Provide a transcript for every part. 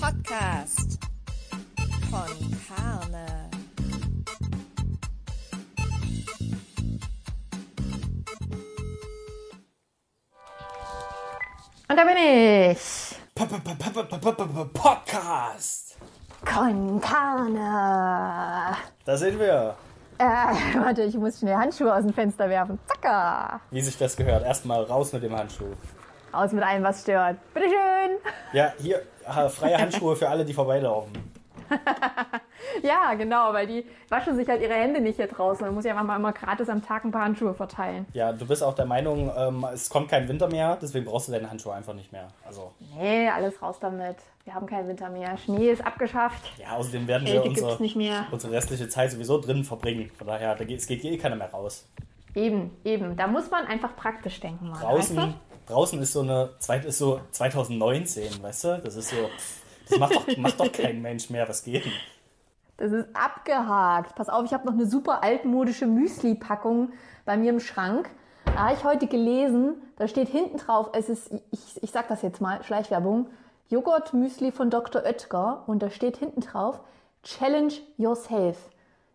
Podcast von Karne. Und da bin ich. Podcast. Con Carne. Da sind wir. Äh, warte, ich muss schnell Handschuhe aus dem Fenster werfen. Zacka. Wie sich das gehört. Erstmal raus mit dem Handschuh. Aus mit allem, was stört. Bitteschön. Ja, hier freie Handschuhe für alle, die vorbeilaufen. Ja, genau, weil die waschen sich halt ihre Hände nicht hier draußen. Man muss ja einfach mal immer gratis am Tag ein paar Handschuhe verteilen. Ja, du bist auch der Meinung, ähm, es kommt kein Winter mehr, deswegen brauchst du deine Handschuhe einfach nicht mehr. Also, Nee, alles raus damit. Wir haben keinen Winter mehr. Schnee ist abgeschafft. ja, außerdem werden wir unsere, nicht mehr. unsere restliche Zeit sowieso drinnen verbringen. Von daher, da geht, es geht eh keiner mehr raus. Eben, eben. Da muss man einfach praktisch denken. Mann, Draußen, Weißt draußen ist so eine, ist so 2019, weißt du? Das ist so, pff, das macht doch, macht doch kein Mensch mehr. Was geht denn? Das ist abgehakt. Pass auf, ich habe noch eine super altmodische Müsli-Packung bei mir im Schrank. Da habe ich heute gelesen, da steht hinten drauf, es ist, ich, ich sag das jetzt mal, Schleichwerbung, Joghurt-Müsli von Dr. Oetker und da steht hinten drauf, Challenge Yourself.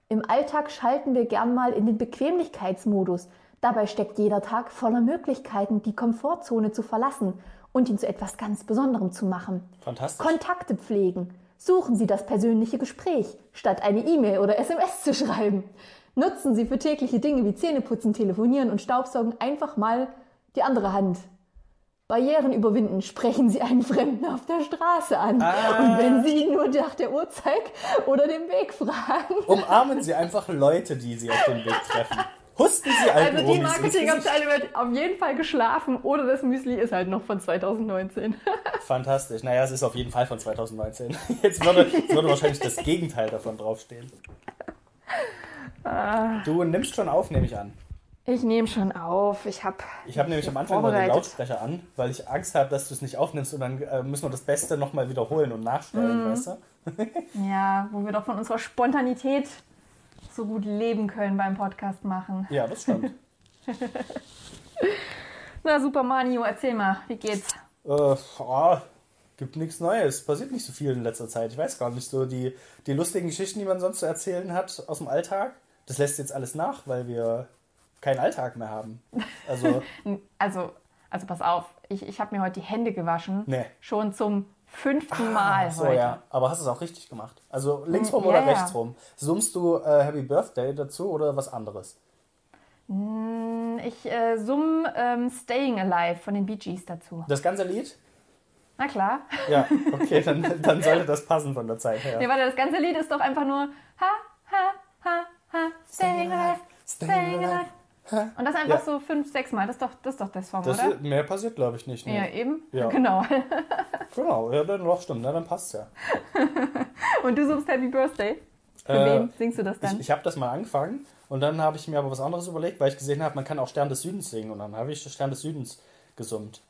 Im Alltag schalten wir gern mal in den Bequemlichkeitsmodus. Dabei steckt jeder Tag voller Möglichkeiten, die Komfortzone zu verlassen und ihn zu etwas ganz Besonderem zu machen. Fantastisch. Kontakte pflegen. Suchen Sie das persönliche Gespräch, statt eine E-Mail oder SMS zu schreiben. Nutzen Sie für tägliche Dinge wie Zähneputzen, Telefonieren und Staubsaugen einfach mal die andere Hand. Barrieren überwinden, sprechen Sie einen Fremden auf der Straße an. Ah. Und wenn Sie ihn nur nach der Uhrzeit oder dem Weg fragen. Umarmen Sie einfach Leute, die Sie auf dem Weg treffen. Husten Sie alten Also die. Marketingabteilung hat auf jeden Fall geschlafen oder das Müsli ist halt noch von 2019. Fantastisch. Naja, es ist auf jeden Fall von 2019. Jetzt würde, jetzt würde wahrscheinlich das Gegenteil davon draufstehen. Ah. Du nimmst schon auf, nehme ich an. Ich nehme schon auf. Ich habe Ich habe nämlich am Anfang mal den. Lautsprecher an, weil ich Angst habe, dass du es nicht aufnimmst und dann äh, müssen wir das Beste nochmal wiederholen und nachstellen, Mhm. weißt du? Ja, wo wir doch von unserer Spontanität so gut leben können beim Podcast machen. Ja, das stimmt. Na super, Manio, erzähl mal, wie geht's? äh, oh, gibt nichts Neues. Passiert nicht so viel in letzter Zeit. Ich weiß gar nicht so die, die lustigen Geschichten, die man sonst zu erzählen hat aus dem Alltag. Das lässt jetzt alles nach, weil wir keinen Alltag mehr haben. Also, Also, also pass auf, ich, ich habe mir heute die Hände gewaschen. Nee. Schon zum fünften Mal Ach so, heute. ja. Aber hast du es auch richtig gemacht? Also links rum Ja, oder ja. rechts rum? Summst du äh, Happy Birthday dazu oder was anderes? Ich äh, summ ähm, Staying Alive von den Bee Gees dazu. Das ganze Lied? Na klar. Ja, okay, dann, dann sollte das passen von der Zeit her. Nee, warte, das ganze Lied ist doch einfach nur Ha, ha, ha, ha, Staying Alive, Staying Alive. Und das einfach Ja. so fünf, sechs Mal. Das ist doch, das ist doch der Song, Das, oder? mehr passiert, glaube ich, nicht. Nee. Ja, eben. Ja. Genau. Genau, ja, dann doch, stimmt, na, dann passt ja. Und du suchst Happy Birthday. Für Äh, wen singst du das dann? Ich, ich habe das mal angefangen und dann habe ich mir aber was anderes überlegt, weil ich gesehen habe, man kann auch Stern des Südens singen und dann habe ich Stern des Südens gesummt.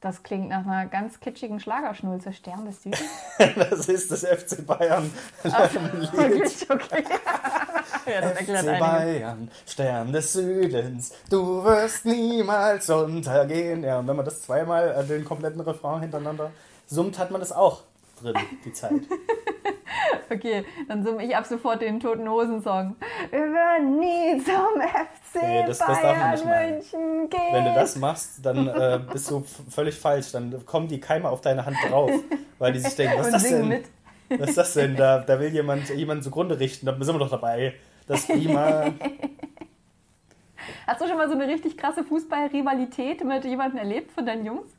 Das klingt nach einer ganz kitschigen Schlagerschnulze. Stern des Südens. Das ist das FC Bayern. Lied. Wirklich? Okay. ja, das FC einiges. Bayern, Stern des Südens, du wirst niemals untergehen. Ja, und wenn man das zweimal, äh, den kompletten Refrain hintereinander summt, hat man das auch drin, die Zeit. Okay, dann summe ich ab sofort den Toten Hosen Song. Wir werden nie zum FC Nee, das- das Bayern. München gehen. Wenn du das machst, dann äh, bist du völlig falsch. Dann kommen die Keime auf deine Hand drauf, weil die sich denken, was ist das denn? mit. Was ist das denn? Da, da will jemand jemanden zugrunde richten, da sind wir doch dabei. Das ist prima. Hast du schon mal so eine richtig krasse Fußball-Rivalität mit jemandem erlebt von deinen Jungs?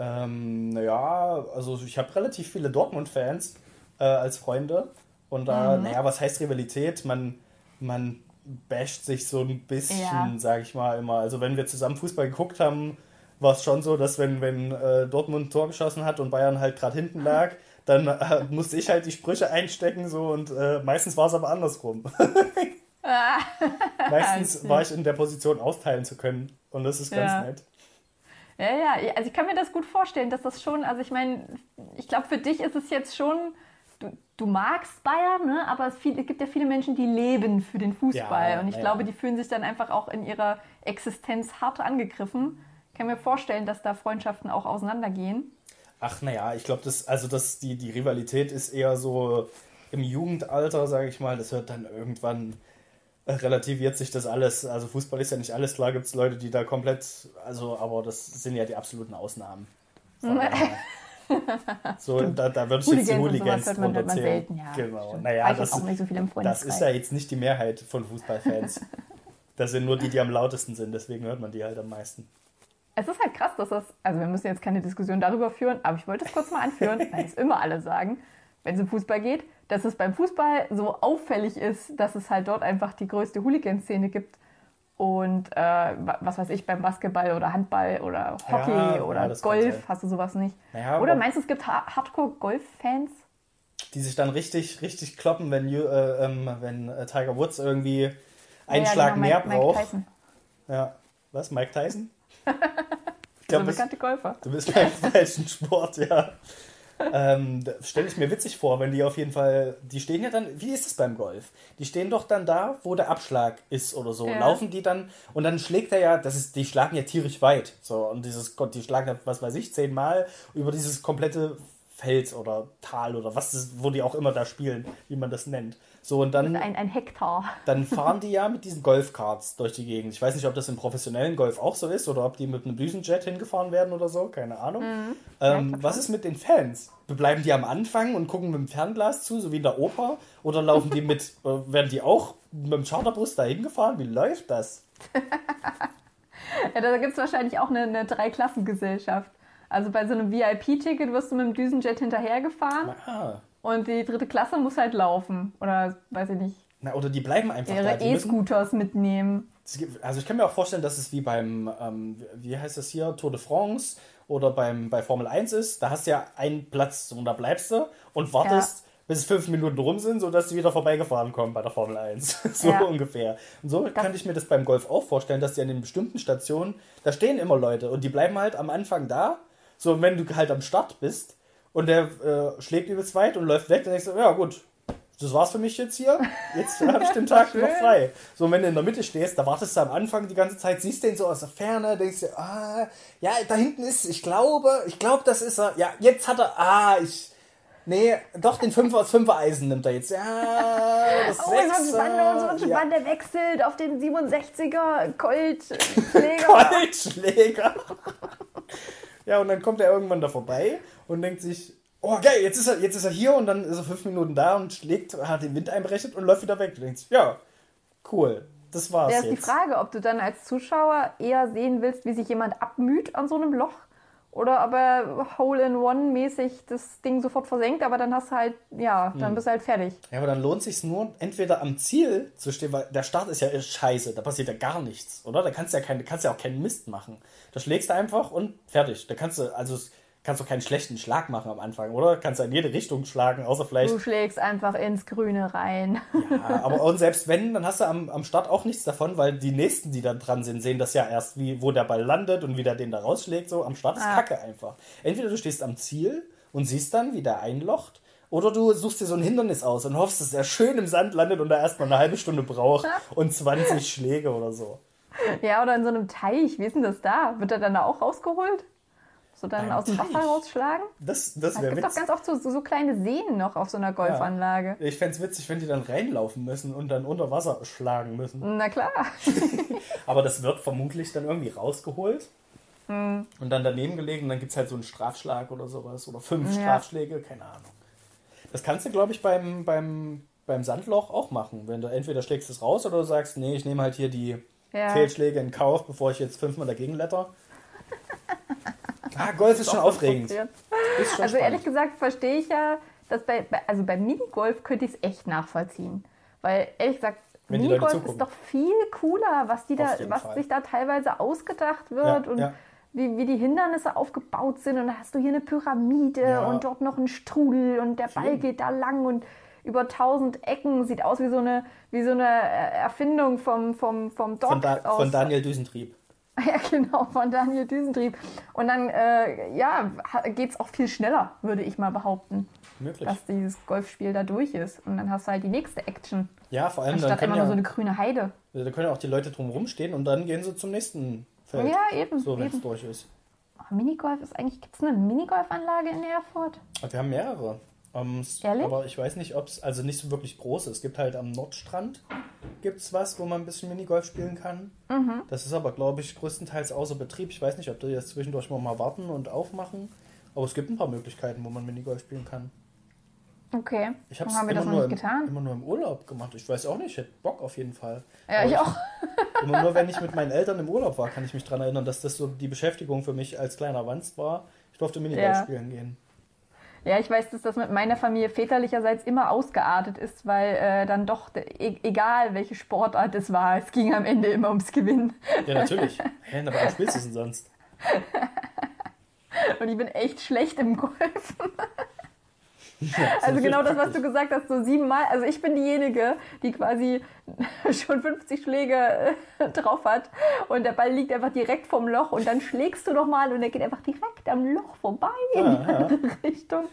Ähm, naja, also ich habe relativ viele Dortmund-Fans äh, als Freunde. Und da, Mhm. naja, was heißt Rivalität? Man, man basht sich so ein bisschen, Ja. sag ich mal immer. Also wenn wir zusammen Fußball geguckt haben, war es schon so, dass wenn, wenn äh, Dortmund ein Tor geschossen hat und Bayern halt gerade hinten lag, dann äh, musste ich halt die Sprüche einstecken so und äh, meistens war es aber andersrum. meistens war ich in der Position austeilen zu können und das ist ganz Ja. nett. Ja, ja, also ich kann mir das gut vorstellen, dass das schon, also ich meine, ich glaube, für dich ist es jetzt schon, du, du magst Bayern, ne? aber es, viel, es gibt ja viele Menschen, die leben für den Fußball. Ja, und ich ja. glaube, die fühlen sich dann einfach auch in ihrer Existenz hart angegriffen. Ich kann mir vorstellen, dass da Freundschaften auch auseinandergehen. Ach naja, ich glaube, das, also das, die, die Rivalität ist eher so im Jugendalter, sage ich mal. Das hört dann irgendwann relativiert sich das alles. Also Fußball ist ja nicht alles. Klar gibt es Leute, die da komplett, also, aber das sind ja die absoluten Ausnahmen. So, da, da würde ich jetzt die Hooligans hört man- man selten, ja, Genau. stimmt. Naja, das, auch nicht so viel im das ist ja jetzt nicht die Mehrheit von Fußballfans. das sind nur die, die am lautesten sind. Deswegen hört man die halt am meisten. Es ist halt krass, dass das, also wir müssen jetzt keine Diskussion darüber führen, aber ich wollte es kurz mal anführen, weil es immer alle sagen, wenn es um Fußball geht, dass es beim Fußball so auffällig ist, dass es halt dort einfach die größte Hooligan-Szene gibt. Und äh, wa- was weiß ich, beim Basketball oder Handball oder Hockey Ja, ja, oder kann Golf sein. hast du sowas nicht. Naja, oder meinst du, es gibt Ha- Hardcore-Golf-Fans? Die sich dann richtig, richtig kloppen, wenn, äh, ähm, wenn äh, Tiger Woods irgendwie einen Ja, ja, Schlag genau, mehr Mike, Mike braucht. Tyson, Ja. Was? Mike Tyson? Ich glaub, das- bekannte Golfer. Du bist beim falschen Sport, ja. Ähm, Stelle ich mir witzig vor, wenn die auf jeden Fall, die stehen ja dann, wie ist es beim Golf? Die stehen doch dann da, wo der Abschlag ist oder so. Ja. Laufen die dann und dann schlägt er ja, das ist, die schlagen ja tierisch weit. So, und dieses, Gott, die schlagen ja, was weiß ich, zehnmal über dieses komplette Feld oder Tal oder was, das, wo die auch immer da spielen, wie man das nennt. So, und dann Ein, ein Hektar. dann fahren die ja mit diesen Golfkarts durch die Gegend. Ich weiß nicht, ob das im professionellen Golf auch so ist oder ob die mit einem Düsenjet hingefahren werden oder so, keine Ahnung. Mhm. Ähm, was ist mit den Fans? Bleiben die am Anfang und gucken mit dem Fernglas zu, so wie in der Oper? Oder laufen die mit, äh, werden die auch mit dem Charterbus dahin gefahren? Wie läuft das? Ja, da gibt es wahrscheinlich auch eine, eine Dreiklassengesellschaft. Also bei so einem VIP-Ticket wirst du mit dem Düsenjet hinterhergefahren Ah. und die dritte Klasse muss halt laufen. Oder weiß ich nicht, Na, oder die bleiben einfach da. ihre Die müssen, E-Scooters mitnehmen. also ich kann mir auch vorstellen, dass es wie beim, ähm, wie heißt das hier, Tour de France oder beim, bei Formel 1 ist. Da hast du ja einen Platz und da bleibst du und wartest, bis fünf Minuten rum sind, sodass die wieder vorbeigefahren kommen bei der Formel 1. so Ja. ungefähr. Und so könnte ich mir das beim Golf auch vorstellen, dass die an den bestimmten Stationen, da stehen immer Leute und die bleiben halt am Anfang da. So, und wenn du halt am Start bist und der äh, schlägt übelst weit und läuft weg, dann denkst du, ja gut, das war's für mich jetzt hier. Jetzt habe ich den Tag noch frei. So, und wenn du in der Mitte stehst, da wartest du am Anfang die ganze Zeit, siehst den so aus der Ferne, denkst dir, ah, ja, da hinten ist, ich glaube, ich glaube, das ist er. Ja, jetzt hat er, ah, ich, nee, doch, den 5 aus 5 Eisen nimmt er jetzt. Ja, das Oh, es wird Sechser. spannend, es wird ja. Der wechselt auf den 67er Colt-Schläger. Goldschläger. Ja, und dann kommt er irgendwann da vorbei und denkt sich, oh geil, jetzt ist er, jetzt ist er hier und dann ist er fünf Minuten da und schlägt, hat den Wind einberechnet und läuft wieder weg. Du denkst, ja, cool, das war's Ja, ist die jetzt. Frage, ob du dann als Zuschauer eher sehen willst, wie sich jemand abmüht an so einem Loch oder ob er Hole-in-One-mäßig das Ding sofort versenkt, aber dann hast du halt, ja, Hm. dann bist du halt fertig. Ja, aber dann lohnt sich nur, entweder am Ziel zu stehen, weil der Start ist ja scheiße, da passiert ja gar nichts, oder? Da kannst du ja, kein, kannst ja auch keinen Mist machen. Da schlägst du einfach und fertig. Da kannst du, also kannst du keinen schlechten Schlag machen am Anfang, oder? Kannst du in jede Richtung schlagen, außer vielleicht Du schlägst einfach ins Grüne rein. Ja, aber und selbst wenn, dann hast du am, am Start auch nichts davon, weil die nächsten, die da dran sind, sehen das ja erst, wie, wo der Ball landet und wie der den da rausschlägt. So, am Start ist Ah. Kacke einfach. Entweder du stehst am Ziel und siehst dann, wie der einlocht, oder du suchst dir so ein Hindernis aus und hoffst, dass er schön im Sand landet und da erstmal eine halbe Stunde braucht und 20 Schläge oder so. Ja, oder in so einem Teich, wie ist denn das da? Wird er dann da auch rausgeholt? So dann Beim aus dem Teich? Wasser rausschlagen? Das, das Es wäre gibt doch witzig. ganz oft so, so, so kleine Seen noch auf so einer Golfanlage. Ich fände es witzig, wenn die dann reinlaufen müssen und dann unter Wasser schlagen müssen. Na klar. Aber das wird vermutlich dann irgendwie rausgeholt Hm. und dann daneben gelegen. Und dann gibt es halt so einen Strafschlag oder sowas. Oder fünf Ja. Strafschläge, keine Ahnung. Das kannst du, glaube ich, beim, beim, beim Sandloch auch machen. Wenn du entweder schlägst es raus oder du sagst, nee, ich nehme halt hier die Ja. Fehlschläge in Kauf, bevor ich jetzt fünfmal dagegen letter. ah, Golf ist schon aufregend. Ist schon Also ehrlich spannend. gesagt verstehe ich ja, dass bei, bei also beim Minigolf könnte ich es echt nachvollziehen. Weil ehrlich gesagt, Minigolf ist doch viel cooler, was die da, was Fall. sich da teilweise ausgedacht wird Ja, und ja. Wie, wie die Hindernisse aufgebaut sind. Und da hast du hier eine Pyramide Ja. und dort noch einen Strudel und der Ball Schön. geht da lang und über tausend Ecken sieht aus wie so eine, wie so eine äh, Erfindung vom, vom, vom Doc Von, da, aus von Daniel Düsentrieb. Ja, genau, von Daniel Düsentrieb. Und dann, äh, ja, geht es auch viel schneller, würde ich mal behaupten, Möglich. dass dieses Golfspiel da durch ist. Und dann hast du halt die nächste Action. ja, vor allem dann Anstatt können, immer ja, nur so eine grüne Heide. da können ja auch die Leute drumherum stehen und dann gehen sie zum nächsten Feld. Ja, eben. So, wenn es durch ist. Oh, Minigolf ist eigentlich, gibt es eine Minigolfanlage in Erfurt? Wir haben mehrere. Ähm, Ehrlich? Aber ich weiß nicht, ob es, also nicht so wirklich groß ist. Es gibt halt am Nordstrand gibt's was, wo man ein bisschen Minigolf spielen kann. Mhm. Das ist aber, glaube ich, größtenteils außer Betrieb. Ich weiß nicht, ob die jetzt zwischendurch mal warten und aufmachen. Aber es gibt ein paar Möglichkeiten, wo man Minigolf spielen kann. Okay. Ich habe Warum es haben wir immer, das noch nur im- immer nur im Urlaub gemacht. Ich weiß auch nicht, ich hätte Bock auf jeden Fall. Ja, Aber ich auch. Immer nur, wenn ich mit meinen Eltern im Urlaub war, kann ich mich daran erinnern, dass das so die Beschäftigung für mich als kleiner Wanst war. Ich durfte Minigolf Ja. spielen gehen. Ja, ich weiß, dass das mit meiner Familie väterlicherseits immer ausgeartet ist, weil äh, dann doch, e egal welche Sportart es war, es ging am Ende immer ums Gewinnen. Ja, natürlich. Hä, aber was spielst du denn sonst? Und ich bin echt schlecht im Golfen. Ja, Also genau das, was du gesagt hast, so siebenmal. Also ich bin diejenige, die quasi schon 50 Schläge äh, drauf hat und der Ball liegt einfach direkt vom Loch und dann schlägst du nochmal und er geht einfach direkt am Loch vorbei in die ja. andere Richtung.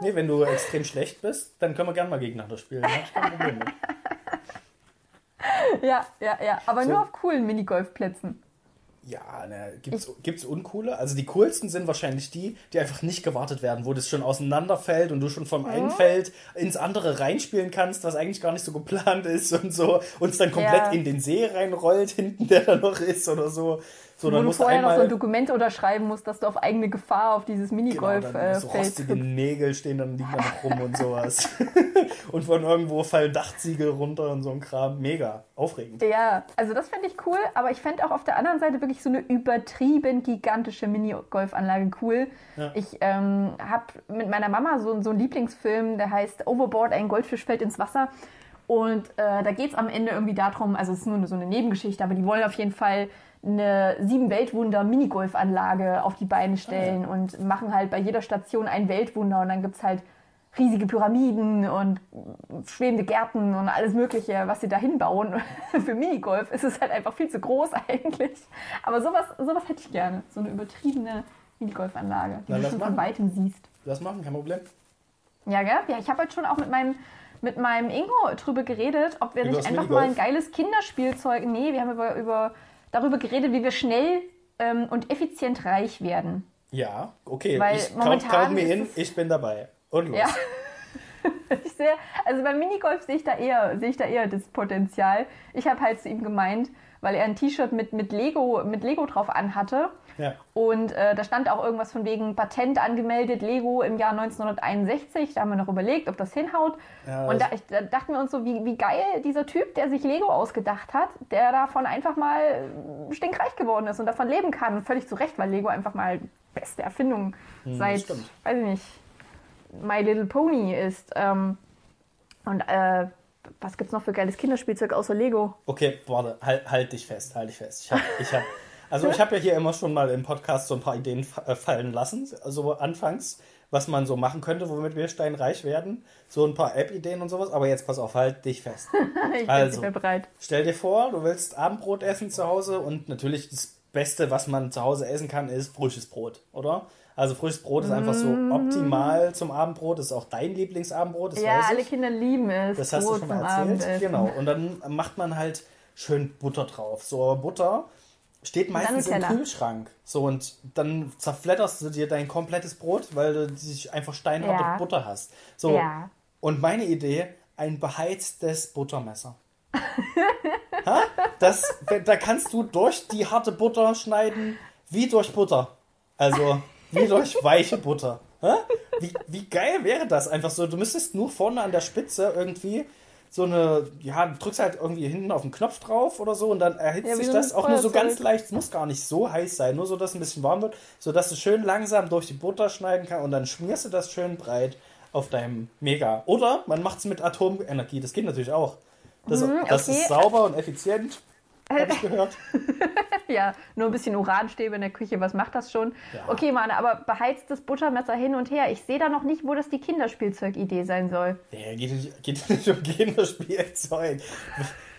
Nee, wenn du extrem schlecht bist, dann können wir gerne mal gegeneinander spielen. Mit. Ja, ja, ja. Aber So. nur auf coolen Minigolfplätzen. Ja, ne, gibt's, gibt's uncoole? Also die coolsten sind wahrscheinlich die, die einfach nicht gewartet werden, wo das schon auseinanderfällt und du schon vom einen Feld ins andere reinspielen kannst, was eigentlich gar nicht so geplant ist und so, und es dann komplett Ja. in den See reinrollt, hinten der da noch ist oder so. So, Wo du musst vorher noch so ein. Dokument unterschreiben musst, dass du auf eigene Gefahr auf dieses Genau, Minigolf dann äh, so rostige Nägel stehen dann liegen da noch rum und sowas. und von irgendwo fallen Dachziegel runter und so ein Kram. Mega. Aufregend. Ja, also das fände ich cool, aber ich fände auch auf der anderen Seite wirklich so eine übertrieben gigantische Minigolfanlage cool. Ja. Ich ähm, habe mit meiner Mama so, so einen Lieblingsfilm, der heißt Overboard, ein Goldfisch fällt ins Wasser. Und äh, da geht es am Ende irgendwie darum, also es ist nur so eine Nebengeschichte, aber die wollen auf jeden Fall eine sieben Weltwunder Minigolfanlage auf die Beine stellen und machen halt bei jeder Station ein Weltwunder und dann gibt es halt riesige Pyramiden und schwebende Gärten und alles Mögliche, was sie da hinbauen. Für Minigolf ist es halt einfach viel zu groß eigentlich. Aber sowas, sowas hätte ich gerne. So eine übertriebene Minigolfanlage, die Na, du schon von machen. weitem siehst. Lass machen, kein Problem. Ja, gell? Ja, ich habe heute schon auch mit meinem, mit meinem Ingo drüber geredet, ob wir Über nicht einfach Minigolf? mal ein geiles Kinderspielzeug. Nee, wir haben über, über, darüber geredet, wie wir schnell ähm, und effizient reich werden. Ja, okay. Weil ich momentan kauf mir ist hin, ich bin dabei. Und los. Ja. Ich sehe, also beim Minigolf sehe ich da eher, sehe ich da eher das Potenzial. Ich habe halt zu ihm gemeint, weil er ein T-Shirt mit, mit Lego, mit Lego drauf anhatte. Ja. Und äh, da stand auch irgendwas von wegen Patent angemeldet, Lego im Jahr 1961. Da haben wir noch überlegt, ob das hinhaut. Ja, und das- da, ich, da dachten wir uns so, wie, wie geil dieser Typ, der sich Lego ausgedacht hat, der davon einfach mal stinkreich geworden ist und davon leben kann. Und völlig zu Recht, weil Lego einfach mal beste Erfindung seit, stimmt. weiß ich nicht, My Little Pony ist. Ähm, und äh, was gibt's noch für geiles Kinderspielzeug außer Lego? Okay, warte, halt, halt dich fest, halt dich fest. Ich hab, ich hab, also ich habe ja hier immer schon mal im Podcast so ein paar Ideen äh, fallen lassen, also anfangs, was man so machen könnte, womit wir steinreich werden. So ein paar App-Ideen und sowas, aber jetzt pass auf, halt dich fest. Ich bin Also. mehr bereit. Stell dir vor, du willst Abendbrot essen zu Hause und natürlich das Beste, was man zu Hause essen kann, ist frisches Brot, oder? Also frisches Brot ist einfach so optimal zum Abendbrot, das ist auch dein Lieblingsabendbrot. Ja, alle. Kinder lieben es. Das hast du Brot schon mal erzählt. Abendessen. Genau. Und dann macht man halt schön Butter drauf. So Butter steht meistens im. Kühlschrank. So und dann zerfledderst du dir dein komplettes Brot, weil du dich einfach steinharte Ja. Butter hast. So. Ja. Und meine Idee, ein beheiztes Buttermesser. ha? Das, da kannst du durch die harte Butter schneiden, wie durch Butter. Also, wie durch weiche Butter. Ha? Wie, wie geil wäre das einfach so? Du müsstest nur vorne an der Spitze irgendwie so eine, ja, du drückst halt irgendwie hinten auf den Knopf drauf oder so und dann erhitzt Ja, sich das auch nur so ganz leicht. Es muss gar nicht so heiß sein, nur so, dass es ein bisschen warm wird, sodass du schön langsam durch die Butter schneiden kannst und dann schmierst du das schön breit auf deinem Mega. Oder man macht es mit Atomenergie, das geht natürlich auch. Das, das Mhm, okay. ist sauber und effizient, habe ich gehört. Ja, nur ein bisschen Uranstäbe in der Küche, was macht das schon? Ja. Okay, Mann, aber beheiztes Buttermesser hin und her. Ich sehe da noch nicht, wo das die Kinderspielzeugidee sein soll. Ja, geht nicht, geht nicht um Kinderspielzeug.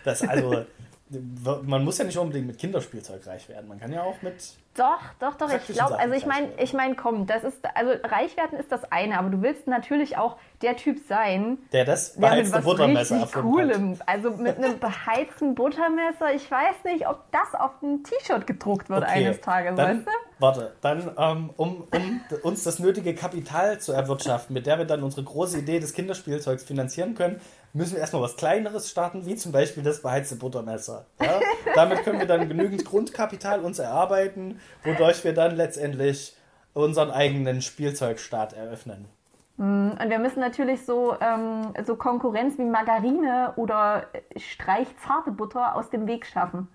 Das also, man muss ja nicht unbedingt mit Kinderspielzeug reich werden. Man kann ja auch mit. Doch, doch, doch. Ich glaube, also ich meine, ich meine, komm, das ist, also reich werden ist das eine, aber du willst natürlich auch der Typ sein, Der das der mit beheizte was Buttermesser erfunden hat. Coolem, also mit einem beheizten Buttermesser. Ich weiß nicht, ob das auf ein T-Shirt gedruckt wird eines Tages, dann, weißt du? Warte, dann, ähm, um, um uns das nötige Kapital zu erwirtschaften, mit der wir dann unsere große Idee des Kinderspielzeugs finanzieren können, müssen wir erstmal was Kleineres starten, wie zum Beispiel das beheizte Buttermesser. Ja? Damit können wir dann genügend Grundkapital uns erarbeiten, wodurch wir dann letztendlich unseren eigenen Spielzeugstaat eröffnen. Und wir müssen natürlich so, ähm, so Konkurrenz wie Margarine oder streichzarte Butter aus dem Weg schaffen.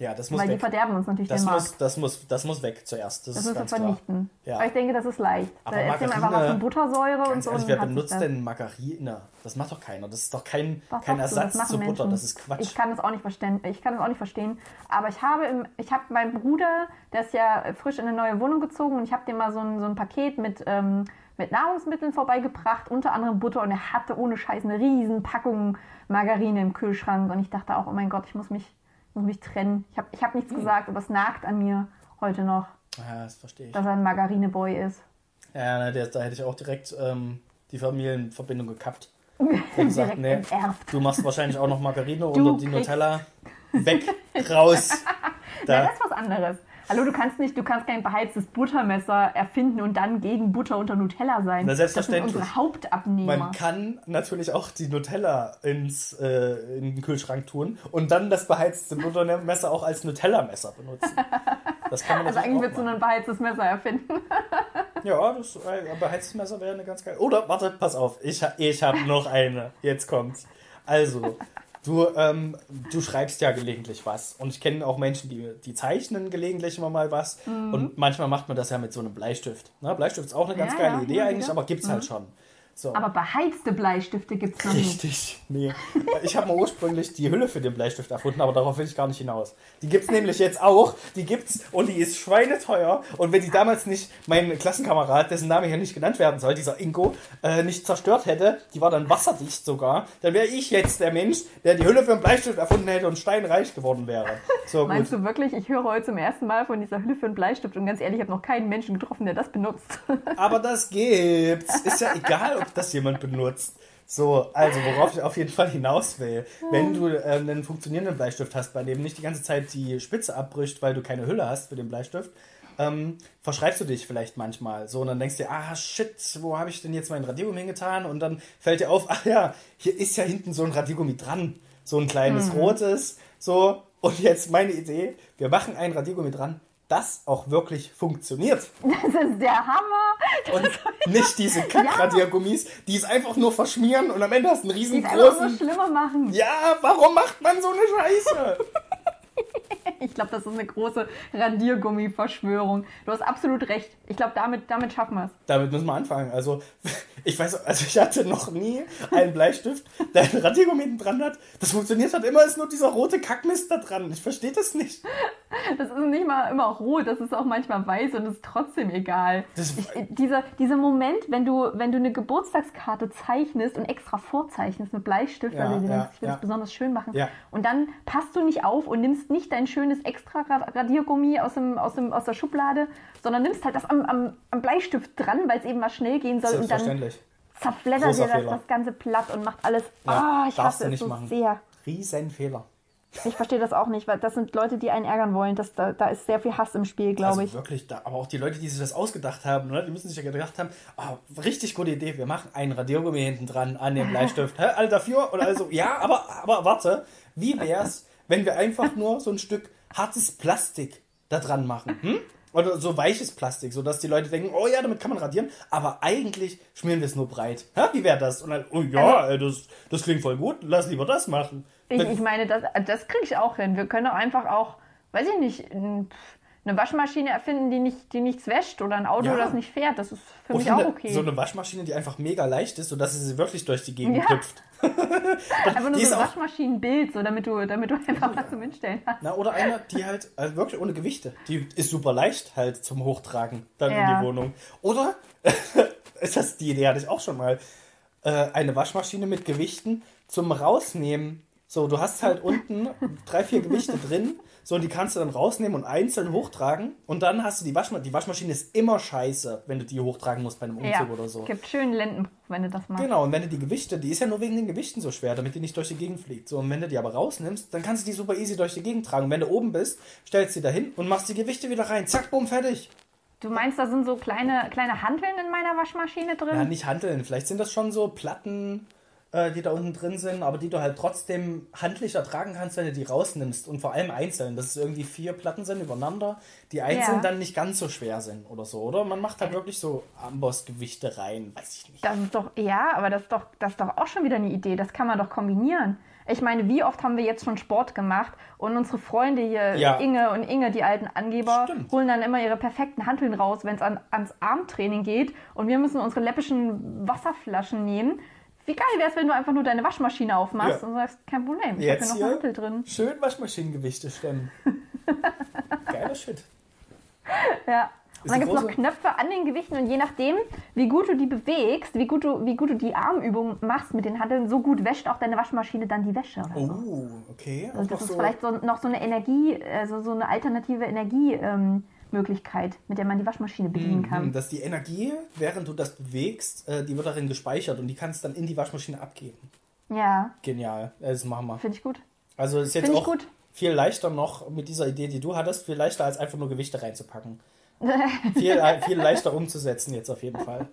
Ja, das muss Weil die weg. verderben uns natürlich Das den muss, Markt. das, muss, das muss weg zuerst. Das, Das ist müssen wir ganz klar. vernichten. Ja. Aber ich denke, das ist leicht. Aber da wir einfach Margarine- was von Buttersäure und so. ehrlich, und wer benutzt denn Margarine? Das macht doch keiner. Das ist doch kein, Doch, kein Ersatz zu Butter. Menschen. Das ist Quatsch. Ich kann das auch nicht verstehen. Ich kann das auch nicht verstehen. Aber ich habe, im, ich habe meinen Bruder, der ist ja frisch in eine neue Wohnung gezogen und ich habe dem mal so ein, so ein Paket mit, ähm, mit Nahrungsmitteln vorbeigebracht, unter anderem Butter und er hatte ohne Scheiß eine riesen Packung Margarine im Kühlschrank und ich dachte auch, oh mein Gott, ich muss mich, ich muss mich trennen. Ich habe ich hab nichts gesagt, aber es nagt an mir heute noch, Ja, das verstehe ich. dass er ein Margarine-Boy ist. Ja, na, der, da hätte ich auch direkt ähm, die Familienverbindung gekappt. Hab gesagt, nee, enterbt. du machst wahrscheinlich auch noch Margarine oder die Nutella. Weg, raus. Na, Da. das ist was anderes. Hallo, du kannst nicht, du kannst kein beheiztes Buttermesser erfinden und dann gegen Butter unter Nutella sein. Na, selbstverständlich. Das sind unsere Hauptabnehmer. Man kann natürlich auch die Nutella ins, äh, in den Kühlschrank tun und dann das beheizte Buttermesser auch als Nutella-Messer benutzen. Das kann man also eigentlich willst du ein beheiztes Messer erfinden. Ja, das äh, ein beheiztes Messer wäre eine ganz geil. Oder, warte, pass auf, ich, ich habe noch eine. Jetzt kommt's. Also, du, ähm, du schreibst ja gelegentlich was. Und ich kenne auch Menschen, die, die zeichnen gelegentlich immer mal was. Und manchmal macht man das ja mit so einem Bleistift. Ne? Bleistift ist auch eine ganz Ja, geile ja, Idee eigentlich, wieder. aber gibt's halt schon. So. Aber beheizte Bleistifte gibt's noch nicht. Richtig, nee. Ich habe mal ursprünglich die Hülle für den Bleistift erfunden, aber darauf will ich gar nicht hinaus. Die gibt's nämlich jetzt auch, die gibt's und die ist schweineteuer. Und wenn die damals nicht mein Klassenkamerad, dessen Name hier nicht genannt werden soll, dieser Ingo, äh, nicht zerstört hätte, die war dann wasserdicht sogar, dann wäre ich jetzt der Mensch, der die Hülle für den Bleistift erfunden hätte und steinreich geworden wäre. So gut. Meinst du wirklich, ich höre heute zum ersten Mal von dieser Hülle für einen Bleistift und ganz ehrlich, ich habe noch keinen Menschen getroffen, der das benutzt. Aber das gibt's. Ist ja egal, ob das jemand benutzt. So, also worauf ich auf jeden Fall hinaus will. Wenn du äh, einen funktionierenden Bleistift hast, bei dem nicht die ganze Zeit die Spitze abbricht, weil du keine Hülle hast für den Bleistift, ähm, verschreibst du dich vielleicht manchmal. So, und dann denkst du dir, ah shit, wo habe ich denn jetzt mein Radiergummi hingetan? Und dann fällt dir auf, ach ja, hier ist ja hinten so ein Radiergummi dran. So ein kleines rotes. So, und jetzt meine Idee, wir machen ein Radiergummi dran, das auch wirklich funktioniert. Das ist der Hammer. Und nicht diese Kackradiergummis, die es einfach nur verschmieren und am Ende hast du einen Die es einfach nur riesengroßen. schlimmer machen. Ja, warum macht man so eine Scheiße? Ich glaube, das ist eine große Radiergummi-Verschwörung. Du hast absolut recht. Ich glaube, damit, damit schaffen wir es. Damit müssen wir anfangen. Also, ich weiß, also ich hatte noch nie einen Bleistift, der einen Radiergummi hinten dran hat. Das funktioniert halt immer, ist nur dieser rote Kackmist da dran. Ich verstehe das nicht. Das ist nicht mal immer rot, das ist auch manchmal weiß und ist trotzdem egal. Ich, dieser, dieser Moment, wenn du, wenn du eine Geburtstagskarte zeichnest und extra vorzeichnest mit Bleistift, Ja, weil du ja, denkst, ich will ja. das besonders schön machen. Ja. Und dann passt du nicht auf und nimmst nicht dein schönes extra Ra- Radiergummi aus, dem, aus, dem, aus der Schublade, sondern nimmst halt das am, am, am Bleistift dran, weil es eben mal schnell gehen soll und dann Selbstverständlich. Großer dir das, das ganze platt und macht alles. Ja, Ah, ich hasse es nicht so machen. sehr. Riesenfehler. Ich verstehe das auch nicht, weil das sind Leute, die einen ärgern wollen. Das, da, da ist sehr viel Hass im Spiel, glaube Also ich. wirklich, da, aber auch die Leute, die sich das ausgedacht haben, ne, die müssen sich ja gedacht haben, ah, richtig gute Idee, wir machen einen Radiergummi hinten dran an dem Bleistift. Hä, alle dafür? Oder also, ja, aber, aber warte, wie wär's, wenn wir einfach nur so ein Stück hartes Plastik da dran machen? Hm? Oder so weiches Plastik, sodass die Leute denken, oh ja, damit kann man radieren, aber eigentlich schmieren wir es nur breit. Hä, wie wäre das? Und dann, oh ja, ey, das, das klingt voll gut, lass lieber das machen. Ich, ich meine, das, das kriege ich auch hin. Wir können auch einfach auch, weiß ich nicht, ein- eine Waschmaschine erfinden, die, nicht, die nichts wäscht oder ein Auto, Ja. das nicht fährt. Das ist für mich Oder auch eine- okay. So eine Waschmaschine, die einfach mega leicht ist, sodass sie sie wirklich durch die Gegend Ja. hüpft. einfach nur so ein auch- Waschmaschinenbild, so damit du, damit du einfach was zum Hinstellen hast. Na, oder eine, die halt also wirklich ohne Gewichte. Die ist super leicht halt zum Hochtragen dann in Ja. die Wohnung. Oder, ist das die Idee hatte ich auch schon mal, äh, eine Waschmaschine mit Gewichten zum Rausnehmen So, du hast halt unten drei, vier Gewichte drin. So, und die kannst du dann rausnehmen und einzeln hochtragen. Und dann hast du die Waschmaschine. Die Waschmaschine ist immer scheiße, wenn du die hochtragen musst bei einem Umzug Ja, oder so. gibt schönen Lendenbruch, wenn du das machst. Genau, und wenn du die Gewichte, die ist ja nur wegen den Gewichten so schwer, damit die nicht durch die Gegend fliegt. So, und wenn du die aber rausnimmst, dann kannst du die super easy durch die Gegend tragen. Und wenn du oben bist, stellst du die dahin und machst die Gewichte wieder rein. Zack, bumm, fertig. Du meinst, da sind so kleine, kleine Hanteln in meiner Waschmaschine drin? Ja, nicht handeln. Vielleicht sind das schon so Platten, äh, die da unten drin sind, aber die du halt trotzdem handlicher tragen kannst, wenn du die rausnimmst. Und vor allem einzeln, dass es irgendwie vier Platten sind übereinander, die einzeln Ja. dann nicht ganz so schwer sind oder so, oder? Man macht halt wirklich so Ambossgewichte rein, weiß ich nicht. Das ist doch, ja, aber das ist doch, das ist doch auch schon wieder eine Idee. Das kann man doch kombinieren. Ich meine, wie oft haben wir jetzt schon Sport gemacht und unsere Freunde hier, Ja. Inge und Inge, die alten Angeber, Stimmt. holen dann immer ihre perfekten Hanteln raus, wenn es an, ans Armtraining geht und wir müssen unsere läppischen Wasserflaschen nehmen. Wie geil wäre es, wenn du einfach nur deine Waschmaschine aufmachst Ja. und sagst, kein Problem, ich habe Jetzt hier noch Hantel drin. schön Waschmaschinengewichte stemmen. Geiler Shit. Ja. Und dann gibt es noch Knöpfe an den Gewichten und je nachdem, wie gut du die bewegst, wie gut du, wie gut du die Armübung machst mit den Handeln, so gut wäscht auch deine Waschmaschine dann die Wäsche. Oder so. Oh, okay. Auch Also das ist so, vielleicht so, noch so eine Energie, also so eine alternative Energiemöglichkeit, mit der man die Waschmaschine bedienen kann. Hm, dass die Energie, während du das bewegst, äh, die wird darin gespeichert und die kannst dann in die Waschmaschine abgeben. Ja, Genial. Äh, Das machen wir. finde ich gut. Also ist jetzt Find auch gut. viel leichter noch mit dieser Idee, die du hattest, viel leichter als einfach nur Gewichte reinzupacken. viel, viel leichter umzusetzen jetzt auf jeden Fall.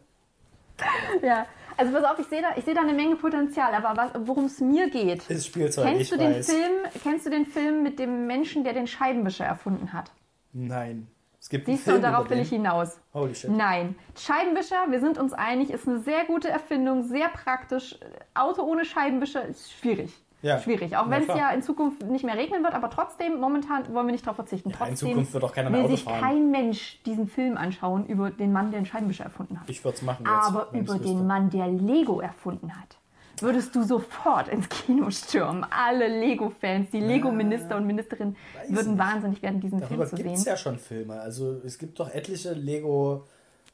Ja, also pass auf, ich sehe da, ich sehe da eine Menge Potenzial, aber worum es mir geht. Ist Spielzeug, Kennst ich du, den weiß. Film, kennst du den Film mit dem Menschen, der den Scheibenwischer erfunden hat? Nein. Es gibt einen Siehst du, und darauf will ich hinaus. Holy shit. Nein. Scheibenwischer, wir sind uns einig, ist eine sehr gute Erfindung, sehr praktisch. Auto ohne Scheibenwischer ist schwierig. Ja. Schwierig. Auch wenn es ja in Zukunft nicht mehr regnen wird, aber trotzdem, momentan wollen wir nicht darauf verzichten. Ja, in Zukunft wird auch keiner mehr will Auto sich fahren. kein Mensch diesen Film anschauen über den Mann, der den Scheibenwischer erfunden hat. Ich würde es machen jetzt. aber über den Mann, der Lego erfunden hat. Würdest du sofort ins Kino stürmen? Alle Lego-Fans, die Lego-Minister und Ministerinnen würden nicht. wahnsinnig werden, diesen Darüber Film zu gibt sehen. es ja schon Filme. Also es gibt doch etliche Lego.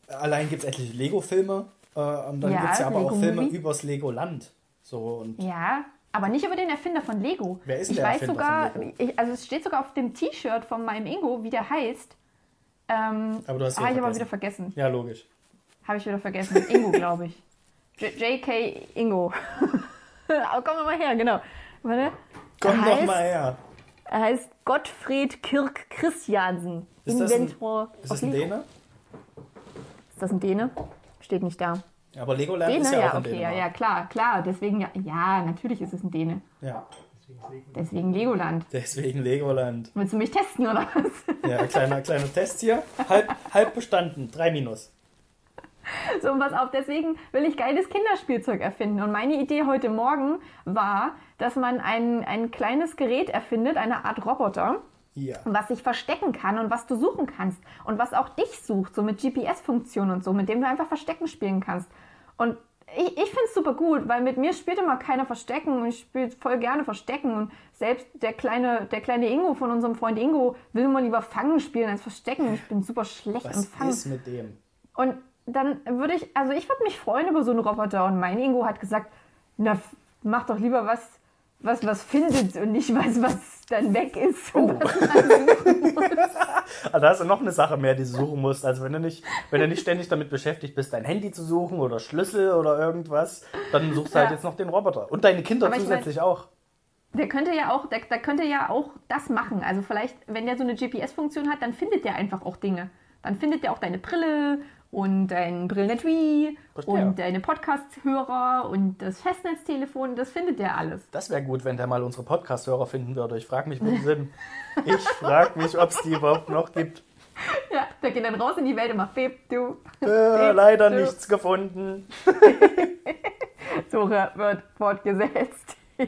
Allein gibt es etliche Lego-Filme. Äh, und dann Ja, gibt es ja aber auch Filme Movie. übers Legoland. So und Ja, aber nicht über den Erfinder von Lego. Wer ist denn ich der weiß Erfinder sogar, von Lego? ich, also es steht sogar auf dem T-Shirt von meinem Ingo, wie der heißt. Ähm, Aber du hast habe ich aber wieder vergessen. ja logisch. Habe ich wieder vergessen. Ingo, glaube ich. J.K. Ingo. Komm doch mal her, genau. Warte. Komm er doch heißt, mal her. Er heißt Gottfried Kirk Christiansen. Ist das ein, Inventor ist das ein Lego. Däne? Ist das ein Däne? Steht nicht da. Aber Legoland Däne? ist ja, Ja, auch in okay, ja, Dänemark. ja, klar, klar. Deswegen, ja, ja, natürlich ist es ein Däne. Ja. Deswegen Legoland. Deswegen Legoland. Willst du mich testen oder was? Ja, kleiner, kleiner Test hier. Halb, halb bestanden. Drei Minus. So, und pass auf, deswegen will ich geiles Kinderspielzeug erfinden. Und meine Idee heute Morgen war, dass man ein, ein kleines Gerät erfindet, eine Art Roboter, Ja. was sich verstecken kann und was du suchen kannst. Und was auch dich sucht, so mit GPS-Funktion und so, mit dem du einfach Verstecken spielen kannst. Und ich, ich finde es super gut, weil mit mir spielt immer keiner Verstecken und ich spiele voll gerne Verstecken. Und selbst der kleine, der kleine Ingo von unserem Freund Ingo will immer lieber Fangen spielen als Verstecken. Ich bin super schlecht im Was Fangen. ist mit dem? Und dann würde ich, also ich würde mich freuen über so einen Roboter. Und mein Ingo hat gesagt, na, mach doch lieber was, was, was findet und nicht was, was dann weg ist. Oh. Also da hast du noch eine Sache mehr, die du suchen musst. Also wenn du nicht, wenn du nicht ständig damit beschäftigt bist, dein Handy zu suchen oder Schlüssel oder irgendwas, dann suchst du halt Ja. jetzt noch den Roboter. Und deine Kinder Aber ich zusätzlich auch. Der könnte ja auch, der, der könnte ja auch das machen. Also vielleicht, wenn der so eine GPS-Funktion hat, dann findet der einfach auch Dinge. Dann findet der auch deine Brille und dein Brillenetui und deine Podcast-Hörer und das Festnetztelefon. Das findet der alles. Das wäre gut, wenn der mal unsere Podcast-Hörer finden würde. Ich frage mich, wo die sind. Ich frage mich, ob es die überhaupt noch gibt. Ja, der geht dann raus in die Welt und macht Beb, du. Äh, leider du. nichts gefunden. Suche wird fortgesetzt.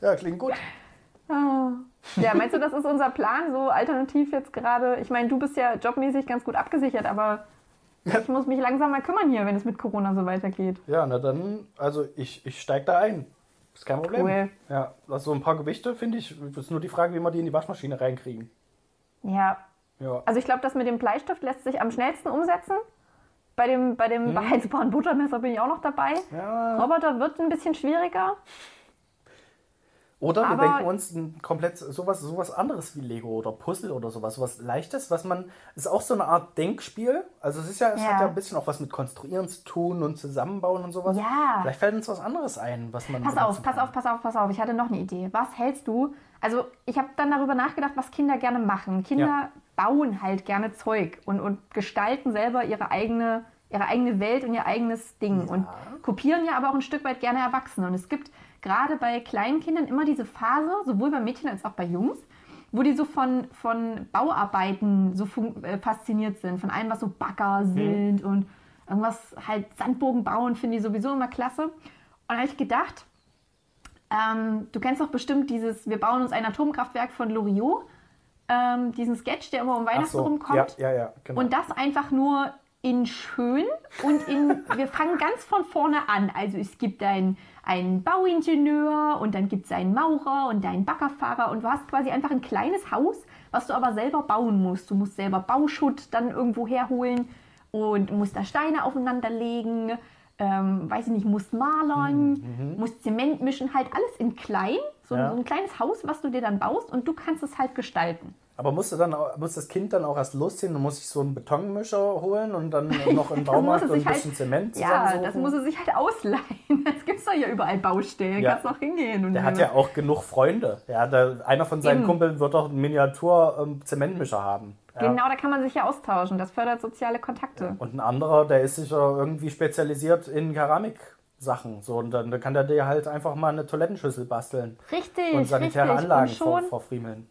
Ja, klingt gut. Ah. Ja, meinst du, das ist unser Plan, so alternativ jetzt gerade? Ich meine, du bist ja jobmäßig ganz gut abgesichert, aber ich muss mich langsam mal kümmern hier, wenn es mit Corona so weitergeht. Ja, na dann, also ich, ich steig da ein. Ist kein Problem. Cool. Ja, also ein paar Gewichte finde ich, ist nur die Frage, wie wir die in die Waschmaschine reinkriegen. Ja, Ja. also ich glaube, das mit dem Bleistift lässt sich am schnellsten umsetzen. Bei dem, bei dem beheizbaren Buttermesser bin ich auch noch dabei. ja. Roboter wird ein bisschen schwieriger. Oder wir Aber- denken uns ein komplett sowas, sowas anderes wie Lego oder Puzzle oder sowas, sowas Leichtes, was man, ist auch so eine Art Denkspiel. Also es ist ja, es Ja. hat ja ein bisschen auch was mit Konstruieren zu tun und Zusammenbauen und sowas. Ja. Vielleicht fällt uns was anderes ein, was man. Pass auf, pass auf, pass auf, pass auf. Ich hatte noch eine Idee. Was hältst du? Also, ich habe dann darüber nachgedacht, was Kinder gerne machen. Kinder Ja. bauen halt gerne Zeug und, und gestalten selber ihre eigene, ihre eigene Welt und ihr eigenes Ding und kopieren ja aber auch ein Stück weit gerne Erwachsene. Und es gibt gerade bei kleinen Kindern immer diese Phase, sowohl bei Mädchen als auch bei Jungs, wo die so von, von Bauarbeiten so äh, fasziniert sind, von allem, was so Bagger sind und irgendwas halt Sandbogen bauen, finde ich sowieso immer klasse. Und da habe ich gedacht, ähm, du kennst doch bestimmt dieses, wir bauen uns ein Atomkraftwerk von Loriot, ähm, diesen Sketch, der immer um Ach Weihnachten so, rumkommt. Ja, ja, ja, genau. Und das einfach nur in schön und in, wir fangen ganz von vorne an. Also es gibt einen, einen Bauingenieur und dann gibt es einen Maurer und einen Baggerfahrer und du hast quasi einfach ein kleines Haus, was du aber selber bauen musst. Du musst selber Bauschutt dann irgendwo herholen und musst da Steine aufeinander legen, ähm, weiß ich nicht, musst malern, musst Zement mischen, halt alles in klein. So, Ja. so ein kleines Haus, was du dir dann baust und du kannst es halt gestalten. Aber musst du dann muss das Kind dann auch erst losziehen und muss sich so einen Betonmischer holen und dann noch im Das Baumarkt es und ein halt- bisschen Zement Ja, das muss er sich halt ausleihen. Es gibt doch hier überall Baustellen. Ja. Kannst noch hingehen. Und Der hat ja auch genug Freunde. Ja, der, einer von seinen Eben. Kumpeln wird doch einen Miniatur-Zementmischer haben. Ja. Genau, da kann man sich ja austauschen. Das fördert soziale Kontakte. Und ein anderer, der ist sicher irgendwie spezialisiert in Keramiksachen. So, und dann, dann kann der dir halt einfach mal eine Toilettenschüssel basteln Richtig, und sanitäre richtig. Anlagen und schon, ver verfriemeln.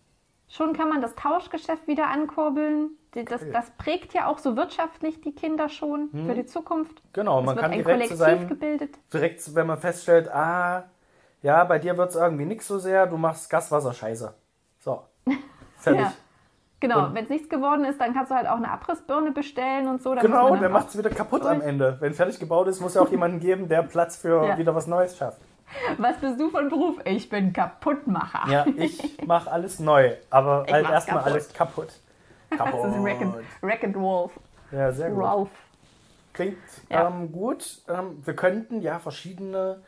Schon kann man das Tauschgeschäft wieder ankurbeln. Das, das prägt ja auch so wirtschaftlich die Kinder schon für die Zukunft. Genau, Es man wird kann ein direkt zu Kollektiv seinem, gebildet. direkt, wenn man feststellt, ah, ja, bei dir wird es irgendwie nix so sehr, du machst Gaswasser scheiße. So, fertig. Ja. Genau, wenn es nichts geworden ist, dann kannst du halt auch eine Abrissbirne bestellen und so. Genau, der dann macht es wieder kaputt am Ende. Wenn fertig gebaut ist, muss ja auch jemanden geben, der Platz für Ja. wieder was Neues schafft. Was bist du von Beruf? Ich bin Kaputtmacher. Ja, ich mache alles neu, aber Ich halt erstmal kaputt. alles kaputt. Das ist Wreck-It Wreck Wolf. Ja, sehr gut. Ralph. Klingt Ja. ähm, gut. Ähm, wir könnten ja verschiedene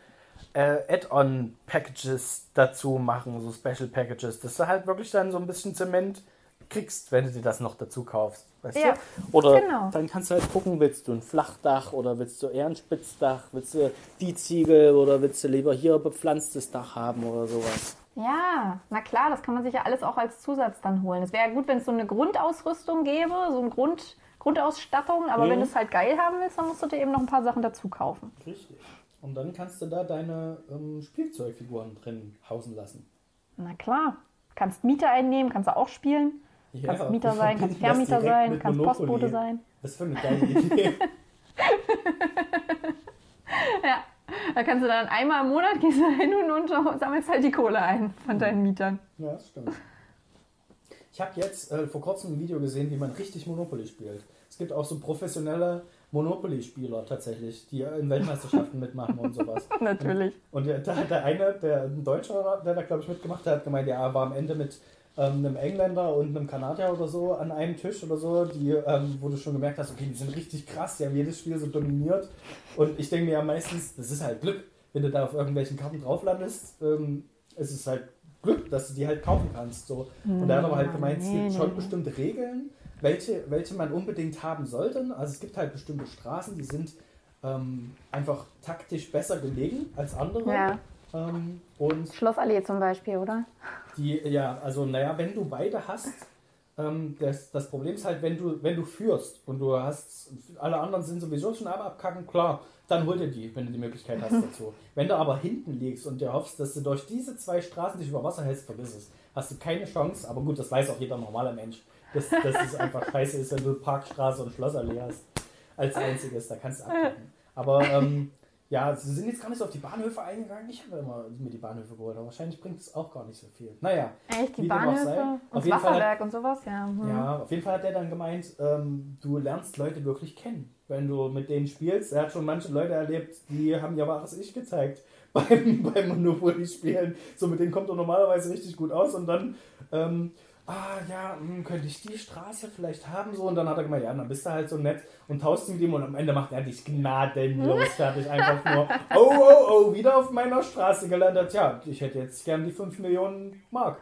äh, Add-on-Packages dazu machen, so Special Packages, dass du halt wirklich dann so ein bisschen Zement kriegst, wenn du dir das noch dazu kaufst. Weißt Ja, du? Oder genau. dann kannst du halt gucken, willst du ein Flachdach oder willst du eher ein Spitzdach, willst du die Ziegel oder willst du lieber hier bepflanztes Dach haben oder sowas. Ja, na klar, das kann man sich ja alles auch als Zusatz dann holen. Es wäre ja gut, wenn es so eine Grundausrüstung gäbe, so eine Grund, Grundausstattung, aber Mhm. wenn du es halt geil haben willst, dann musst du dir eben noch ein paar Sachen dazu kaufen. Richtig. Und dann kannst du da deine ähm, Spielzeugfiguren drin hausen lassen. Na klar, kannst Mieter einnehmen, kannst du auch spielen. Kannst Mieter sein, kannst Vermieter sein, kannst. Postbote sein. Was für eine geile Idee. Ja, da kannst du dann einmal im Monat gehst du hin und, und sammelst halt die Kohle ein von deinen Mietern. ja, das stimmt. Ich habe jetzt äh, vor kurzem ein Video gesehen, wie man richtig Monopoly spielt. Es gibt auch so professionelle Monopoly-Spieler tatsächlich, die in Weltmeisterschaften mitmachen und sowas. Natürlich. Und der, der, der eine, der ein Deutscher, der da glaube ich mitgemacht hat, hat gemeint, ja, er war am Ende mit ähm, einem Engländer und einem Kanadier oder so an einem Tisch oder so, die, ähm, wo du schon gemerkt hast, okay, die sind richtig krass, die haben jedes Spiel so dominiert. Und ich denke mir ja meistens, das ist halt Glück, wenn du da auf irgendwelchen Karten drauf landest, ähm, es ist halt Glück, dass du die halt kaufen kannst. So. Und er hat aber halt gemeint, es gibt schon bestimmte Regeln, welche, welche man unbedingt haben sollte. Also es gibt halt bestimmte Straßen, die sind ähm, einfach taktisch besser gelegen als andere. Ja. Ähm, und Schlossallee zum Beispiel, oder? Die, ja, also naja, wenn du beide hast, ähm, das, das Problem ist halt, wenn du, wenn du führst und du hast, alle anderen sind sowieso schon am Abkacken, klar, dann hol dir die, wenn du die Möglichkeit hast dazu. wenn du aber hinten liegst und dir hoffst, dass du durch diese zwei Straßen dich über Wasser hältst, vergiss es. Hast du keine Chance, aber gut, das weiß auch jeder normale Mensch, dass, dass es einfach scheiße ist, wenn du Parkstraße und Schlossallee hast. Als einziges, da kannst du abkacken. Aber ähm, ja, sie sind jetzt gar nicht so auf die Bahnhöfe eingegangen. Ich habe immer mir die Bahnhöfe geholt, aber wahrscheinlich bringt es auch gar nicht so viel. Naja, Echt, die. Bahnhöfe und das Fall hat- Wasserwerk und sowas, ja. Hm. ja, auf jeden Fall hat er dann gemeint, ähm, du lernst Leute wirklich kennen, wenn du mit denen spielst. Er hat schon manche Leute erlebt, die haben ja wahres Ich gezeigt beim, beim Monopoly-Spielen. So mit denen kommt er normalerweise richtig gut aus und dann ähm, ah ja, hm, könnte ich die Straße vielleicht haben so und dann hat er gemeint, ja, dann bist du halt so nett und tauschst mit ihm und am Ende macht er dich gnadenlos fertig, einfach nur, oh, oh, oh, wieder auf meiner Straße gelandet, ja, ich hätte jetzt gern die 5 Millionen Mark.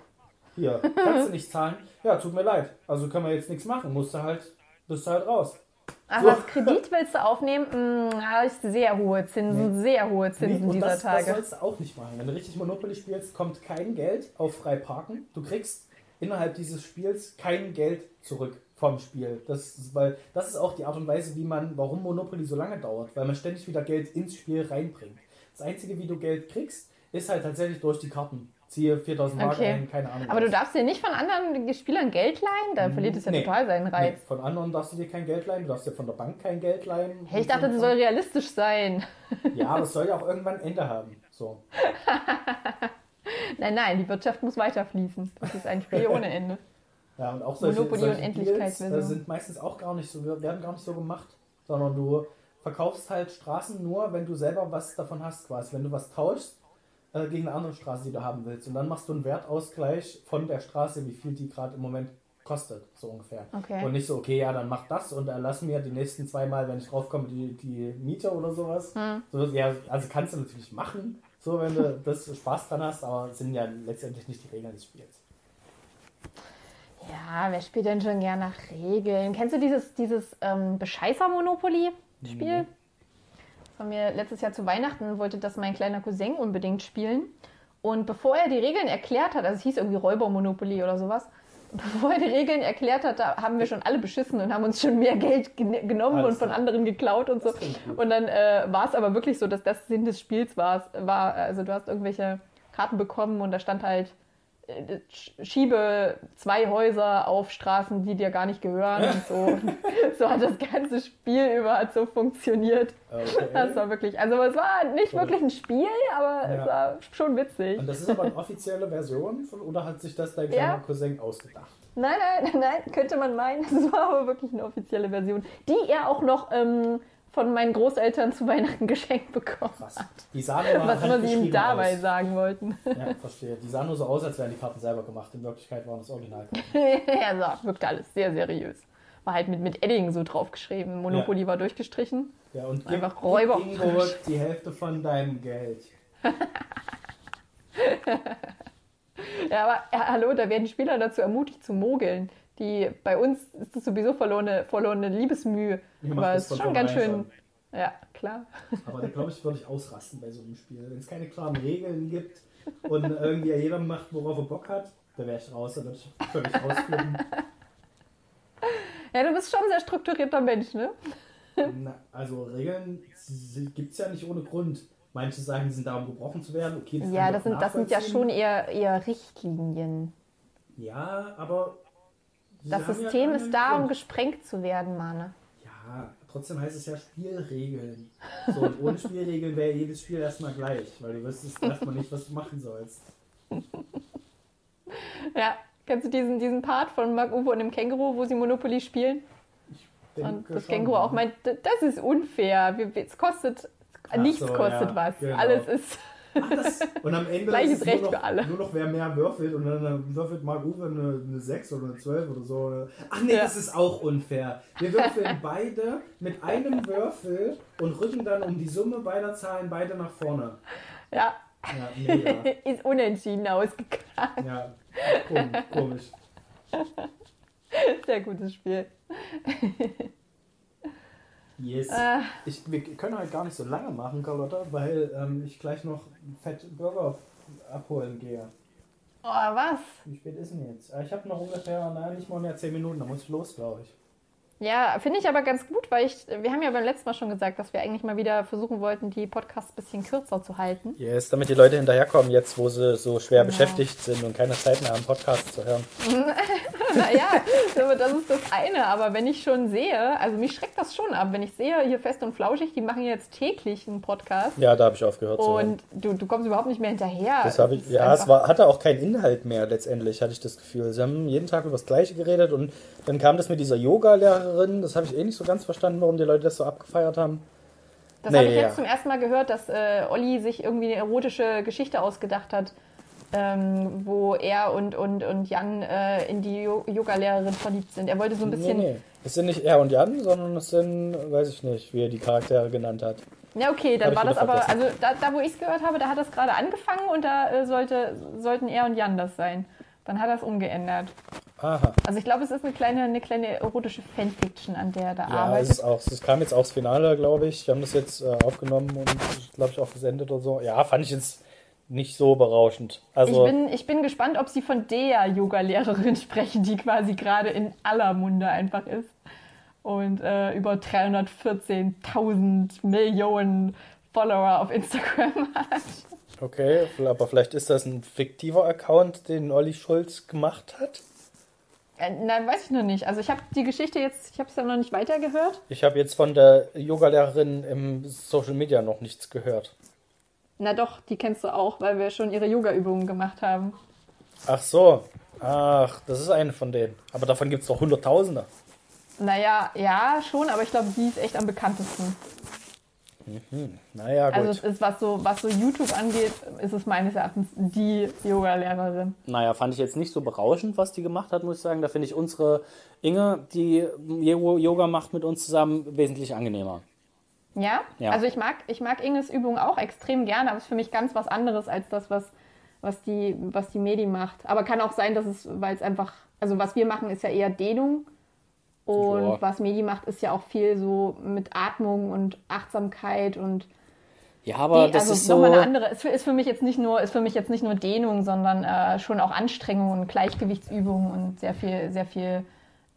Hier, kannst du nicht zahlen? Ja, tut mir leid, also können wir jetzt nichts machen, musst du halt, bist du halt raus. Aber als Kredit willst du aufnehmen? Hm, habe ich sehr hohe Zinsen, sehr hohe Zinsen Nee, und dieser das, das Tage. sollst du auch nicht machen. Wenn du richtig Monopoly spielst, kommt kein Geld auf frei parken. Du kriegst innerhalb dieses Spiels kein Geld zurück vom Spiel. Das ist, weil das ist auch die Art und Weise, wie man, warum Monopoly so lange dauert, weil man ständig wieder Geld ins Spiel reinbringt. Das einzige, wie du Geld kriegst, ist halt tatsächlich durch die Karten. Ziehe 4000 Mark Okay. ein, keine Ahnung. Aber du was. darfst dir nicht von anderen Spielern Geld leihen? Da verliert es ja Nee. total seinen Nee, Reiz. von anderen darfst du dir kein Geld leihen, du darfst dir von der Bank kein Geld leihen. Hey, ich dachte, das soll realistisch sein. Ja, aber es soll ja auch irgendwann ein Ende haben. So. Nein, nein, die Wirtschaft muss weiterfließen. Das ist ein Spiel ohne Ende. Ja, und auch solche, Monopoly solche. Deals, äh, sind meistens auch gar nicht so, werden gar nicht so gemacht, sondern du verkaufst halt Straßen nur, wenn du selber was davon hast, quasi. Wenn du was tauschst äh, gegen eine andere Straße, die du haben willst. Und dann machst du einen Wertausgleich von der Straße, wie viel die gerade im Moment kostet, so ungefähr. Okay. Und nicht so, okay, ja, dann mach das und erlass mir die nächsten zwei Mal, wenn ich draufkomme, die, die Miete oder sowas. Hm. So, ja, also kannst du natürlich machen, so wenn du das Spaß dran hast, aber sind ja letztendlich nicht die Regeln des Spiels. Ja, wer spielt denn schon gern nach Regeln? Kennst du dieses, dieses ähm, Bescheißer-Monopoly-Spiel? Das war mir letztes Jahr zu Weihnachten, wollte das mein kleiner Cousin unbedingt spielen. Und bevor er die Regeln erklärt hat, also es hieß irgendwie Räuber-Monopoly oder sowas, bevor er die Regeln erklärt hat, da haben wir schon alle beschissen und haben uns schon mehr Geld gen genommen Alles und von anderen geklaut und so. Und dann äh, war es aber wirklich so, dass das Sinn des Spiels war. war. Also du hast irgendwelche Karten bekommen und da stand halt, schiebe zwei Häuser auf Straßen, die dir gar nicht gehören und so. so hat das ganze Spiel über hat so funktioniert. Okay. Das war wirklich, also es war nicht Cool. wirklich ein Spiel, aber es Ja. war schon witzig. Und das ist aber eine offizielle Version von, oder hat sich das dein kleiner Ja. Cousin ausgedacht? Nein, nein, nein, könnte man meinen. Es war aber wirklich eine offizielle Version, die er auch noch ähm, von meinen Großeltern zu Weihnachten geschenkt bekommen Krass. hat. Die sahen immer Was immer sie ihm dabei aus. sagen wollten. Ja, verstehe. Die sahen nur so aus, als wären die Karten selber gemacht. In Wirklichkeit waren das Original. ja, so, wirkte alles sehr seriös. War halt mit, mit Edding so draufgeschrieben. Monopoly war durchgestrichen. Ja, und Einfach Räuber. gib Ingo die Hälfte von deinem Geld. Ja, aber ja, hallo, da werden Spieler dazu ermutigt zu mogeln. Die, bei uns ist das sowieso verlorene, verlorene Liebesmühe. Aber es ist schon ganz schön. Ja, klar. Aber da glaube ich, würde ich ausrasten bei so einem Spiel. Wenn es keine klaren Regeln gibt und irgendwie jeder macht, worauf er Bock hat, da wäre ich raus, da würde ich völlig ausflippen. Ja, du bist schon ein sehr strukturierter Mensch, ne? Na, also Regeln gibt es ja nicht ohne Grund. Manche sagen, die sind da, um gebrochen zu werden. Okay, das Ja, das sind, das sind ja schon eher, eher Richtlinien. Ja, aber. Das ja System ist da, um gesprengt zu werden, Mane. Ja, trotzdem heißt es ja Spielregeln. So, und ohne Spielregeln wäre jedes Spiel erstmal gleich, weil du wüsstest erstmal nicht, was du machen sollst. Ja, kennst du diesen, diesen Part von Mark Uwe und dem Känguru, wo sie Monopoly spielen? Denke Und das schon, Känguru auch meint, "D- das ist unfair. Es kostet, Ach nichts so, kostet ja, was. genau. Alles ist. Und am Ende Gleiches ist es Recht nur noch, für alle. nur noch wer mehr würfelt und dann würfelt Mark Uwe eine, eine 6 oder eine 12 oder so. Ach nee, Ja. das ist auch unfair. Wir würfeln beide mit einem Würfel und rücken dann um die Summe beider Zahlen beide nach vorne. Ja, Ja, mega. ist unentschieden ausgegangen. Ja, komisch. komisch. Sehr gutes Spiel. Yes. Äh, Ich, wir können heute gar nicht so lange machen, Carlotta, weil ähm, ich gleich noch fett Burger abholen gehe. oh, was? Wie spät ist denn jetzt? Ah, Ich habe noch ungefähr, naja, nicht mal mehr 10 Minuten, da muss ich los, glaube ich. Ja, finde ich aber ganz gut, weil ich, wir haben ja beim letzten Mal schon gesagt, dass wir eigentlich mal wieder versuchen wollten, die Podcasts ein bisschen kürzer zu halten. Yes, damit die Leute hinterherkommen, jetzt wo sie so schwer Genau. beschäftigt sind und keine Zeit mehr haben, Podcast zu hören. Naja, das ist das eine. Aber wenn ich schon sehe, also mich schreckt das schon ab, wenn ich sehe, hier fest und flauschig, die machen jetzt täglich einen Podcast Ja, da habe ich aufgehört und du, du kommst überhaupt nicht mehr hinterher. Das habe ich, ja, es war, hatte auch keinen Inhalt mehr letztendlich, hatte ich das Gefühl. Sie haben jeden Tag über das Gleiche geredet und dann kam das mit dieser Yoga-Lehrerin. Das habe ich eh nicht so ganz verstanden, warum die Leute das so abgefeiert haben. Das Nee, habe ich ja. jetzt zum ersten Mal gehört, dass äh, Olli sich irgendwie eine erotische Geschichte ausgedacht hat ähm, wo er und, und, und Jan äh, in die Jo- Yoga-Lehrerin verliebt sind. Er wollte so ein bisschen. Nee, nee. Es sind nicht er und Jan, sondern es sind, weiß ich nicht, wie er die Charaktere genannt hat. Ja, okay, dann war das aber, vergessen. also da, da wo ich es gehört habe, da hat das gerade angefangen und da äh, sollte, sollten er und Jan das sein. Dann hat er es umgeändert. Aha. Also ich glaube, es ist eine kleine, eine kleine erotische Fanfiction, an der er da Ja, es, arbeitet. ist auch, es kam jetzt auch das Finale, glaube ich. Wir haben das jetzt äh, aufgenommen und, glaube ich, auch gesendet oder so. Ja, fand ich jetzt nicht so berauschend. Also, ich, bin, ich bin gespannt, ob sie von der Yoga-Lehrerin sprechen, die quasi gerade in aller Munde einfach ist. Und äh, über 314.000 Millionen Follower auf Instagram hat. okay, aber vielleicht ist das ein fiktiver Account, den Olli Schulz gemacht hat. Äh, nein, weiß ich noch nicht. Also ich habe die Geschichte jetzt, ich habe es ja noch nicht weitergehört. Ich habe jetzt von der Yogalehrerin im Social Media noch nichts gehört. Na doch, die kennst du auch, weil wir schon ihre Yoga-Übungen gemacht haben. Ach so. Ach, das ist eine von denen. Aber davon gibt es doch Hunderttausende. Naja, ja, schon, aber ich glaube, die ist echt am bekanntesten. Naja, gut. Also es ist, was so, was so YouTube angeht, ist es meines Erachtens die Yoga-Lehrerin. Naja, fand ich jetzt nicht so berauschend, was die gemacht hat, muss ich sagen. Da finde ich unsere Inge, die Yo- Yoga macht mit uns zusammen, wesentlich angenehmer. Ja? Ja. Also ich mag, ich mag Inges Übung auch extrem gerne, aber es ist für mich ganz was anderes als das, was, was, die, was die Medi macht. Aber kann auch sein, dass es, weil es einfach, also was wir machen, ist ja eher Dehnung. Und Ja. was Medi macht, ist ja auch viel so mit Atmung und Achtsamkeit und Ja, aber die, das also ist so. eine andere. Ist für, ist für mich jetzt nicht nur, ist für mich jetzt nicht nur Dehnung, sondern äh, schon auch Anstrengung und Gleichgewichtsübungen und sehr viel, sehr viel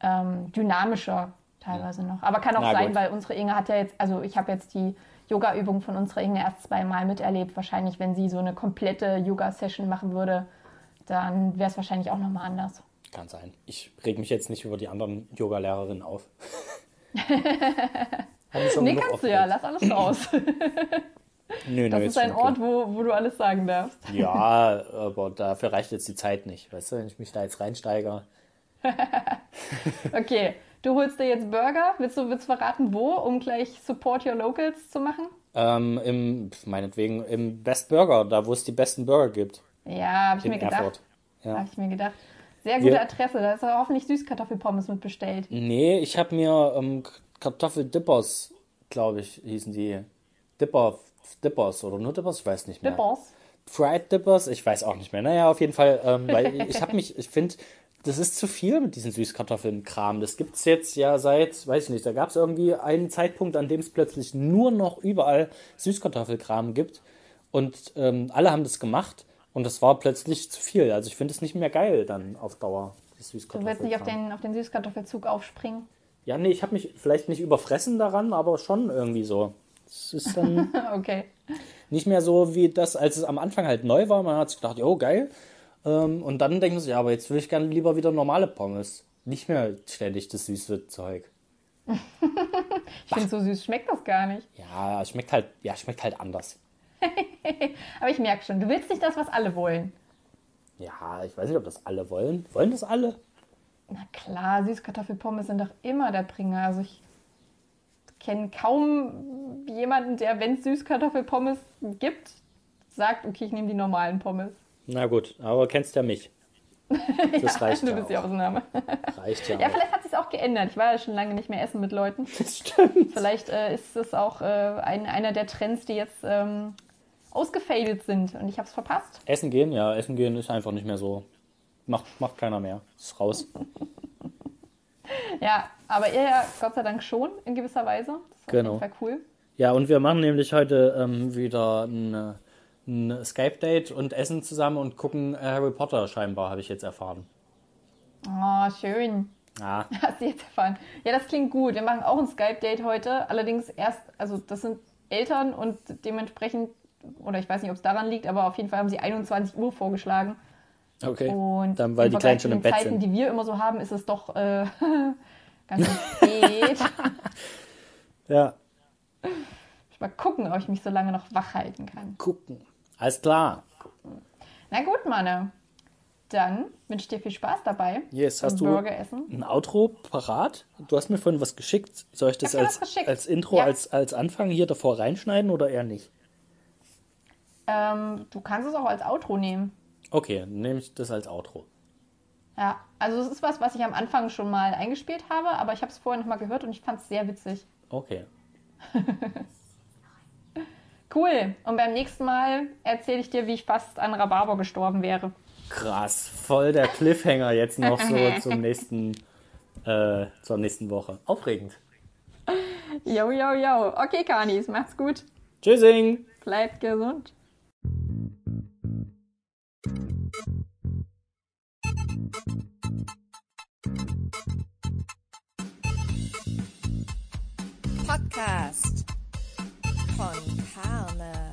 ähm, dynamischer teilweise noch. Aber kann auch Na sein, gut. weil unsere Inge hat ja jetzt, also ich habe jetzt die Yoga-Übung von unserer Inge erst zweimal miterlebt. Wahrscheinlich, wenn sie so eine komplette Yoga-Session machen würde, dann wäre es wahrscheinlich auch nochmal anders. Kann sein. Ich reg mich jetzt nicht über die anderen Yoga-Lehrerinnen auf. Nee, kannst du ja, aufgeregt. lass alles raus. Nö, nö, Das jetzt ist ein schon okay. Ort, wo, wo du alles sagen darfst. Ja, aber dafür reicht jetzt die Zeit nicht. Weißt du, wenn ich mich da jetzt reinsteige. Okay, du holst dir jetzt Burger. Willst du, willst du verraten, wo, um gleich Support Your Locals zu machen? Ähm, im, meinetwegen, im Best Burger, da wo es die besten Burger gibt. Ja, habe ich In mir gedacht. Erfurt. Ja. Habe ich mir gedacht. Sehr gute Wir- Adresse. Da ist aber hoffentlich Süßkartoffelpommes mit bestellt. Nee, ich habe mir ähm, Kartoffeldippers, glaube ich, hießen die. Dipper, Dippers oder nur Dippers, ich weiß nicht mehr. Dippers. Fried Dippers, ich weiß auch nicht mehr. Naja, auf jeden Fall, ähm, weil ich habe mich, ich finde, das ist zu viel mit diesen Süßkartoffeln-Kram. Das gibt's jetzt ja seit, weiß ich nicht, da gab es irgendwie einen Zeitpunkt, an dem es plötzlich nur noch überall Süßkartoffelkram gibt. Und ähm, alle haben das gemacht und das war plötzlich zu viel. Also ich finde es nicht mehr geil dann auf Dauer, das Du willst Süßkartoffelkram. nicht auf den, auf den Süßkartoffelzug aufspringen. Ja, nee, ich habe mich vielleicht nicht überfressen daran, aber schon irgendwie so. Es ist dann okay. nicht mehr so wie das, als es am Anfang halt neu war. Man hat sich gedacht, oh geil. Ähm, und dann denken sie, ja, aber jetzt will ich gerne lieber wieder normale Pommes. Nicht mehr ständig das süße Zeug. Ich finde, so süß schmeckt das gar nicht. Ja, schmeckt halt, ja, schmeckt halt anders. Aber ich merke schon, du willst nicht das, was alle wollen. Ja, ich weiß nicht, ob das alle wollen. Wollen das alle? Na klar, Süßkartoffelpommes sind doch immer der Bringer. Also ich kenne kaum jemanden, der, wenn es Süßkartoffelpommes gibt, sagt, okay, ich nehme die normalen Pommes. Na gut, aber kennst ja mich. Das reicht Du ja, bist die auch. Ausnahme. Reicht ja, Ja, auch. vielleicht hat sich auch geändert. Ich war ja schon lange nicht mehr essen mit Leuten. Das stimmt. Vielleicht äh, ist es auch äh, ein, einer der Trends, die jetzt ähm, ausgefadet sind und ich habe es verpasst. Essen gehen, ja, essen gehen ist einfach nicht mehr so. Macht, macht keiner mehr. Ist raus. Ja, aber ihr ja Gott sei Dank schon in gewisser Weise. Das ist Genau. auf jeden Fall cool. Ja, und wir machen nämlich heute ähm, wieder ein, äh, ein Skype-Date und essen zusammen und gucken äh, Harry Potter scheinbar, habe ich jetzt erfahren. Oh, schön. Ja, Hast du jetzt erfahren. Ja, das klingt gut. Wir machen auch ein Skype-Date heute. Allerdings erst, also das sind Eltern und dementsprechend, oder ich weiß nicht, ob es daran liegt, aber auf jeden Fall haben sie 21 Uhr vorgeschlagen. okay. Und Dann, weil die Kleinen schon im Bett Zeiten, sind. die wir immer so haben, ist es doch äh, ganz spät. Ja, Mal gucken, ob ich mich so lange noch wach halten kann. gucken. Alles klar. Na gut, Manne. Dann wünsche ich dir viel Spaß dabei. Yes, hast du Burger essen. ein Outro parat? Du hast mir vorhin was geschickt. Soll ich das als, als Intro, Ja. als, als Anfang hier davor reinschneiden oder eher nicht? Ähm, du kannst es auch als Outro nehmen. Okay, dann nehme ich das als Outro. Ja, also es ist was, was ich am Anfang schon mal eingespielt habe, aber ich habe es vorher noch mal gehört und ich fand es sehr witzig. Okay. Cool. Und beim nächsten Mal erzähle ich dir, wie ich fast an Rhabarber gestorben wäre. Krass, voll der Cliffhanger jetzt noch so zum nächsten, äh, zur nächsten Woche. Aufregend. Yo, yo, yo. Okay, Kanis, macht's gut. Tschüssing! Bleibt gesund. Podcast. Hannah.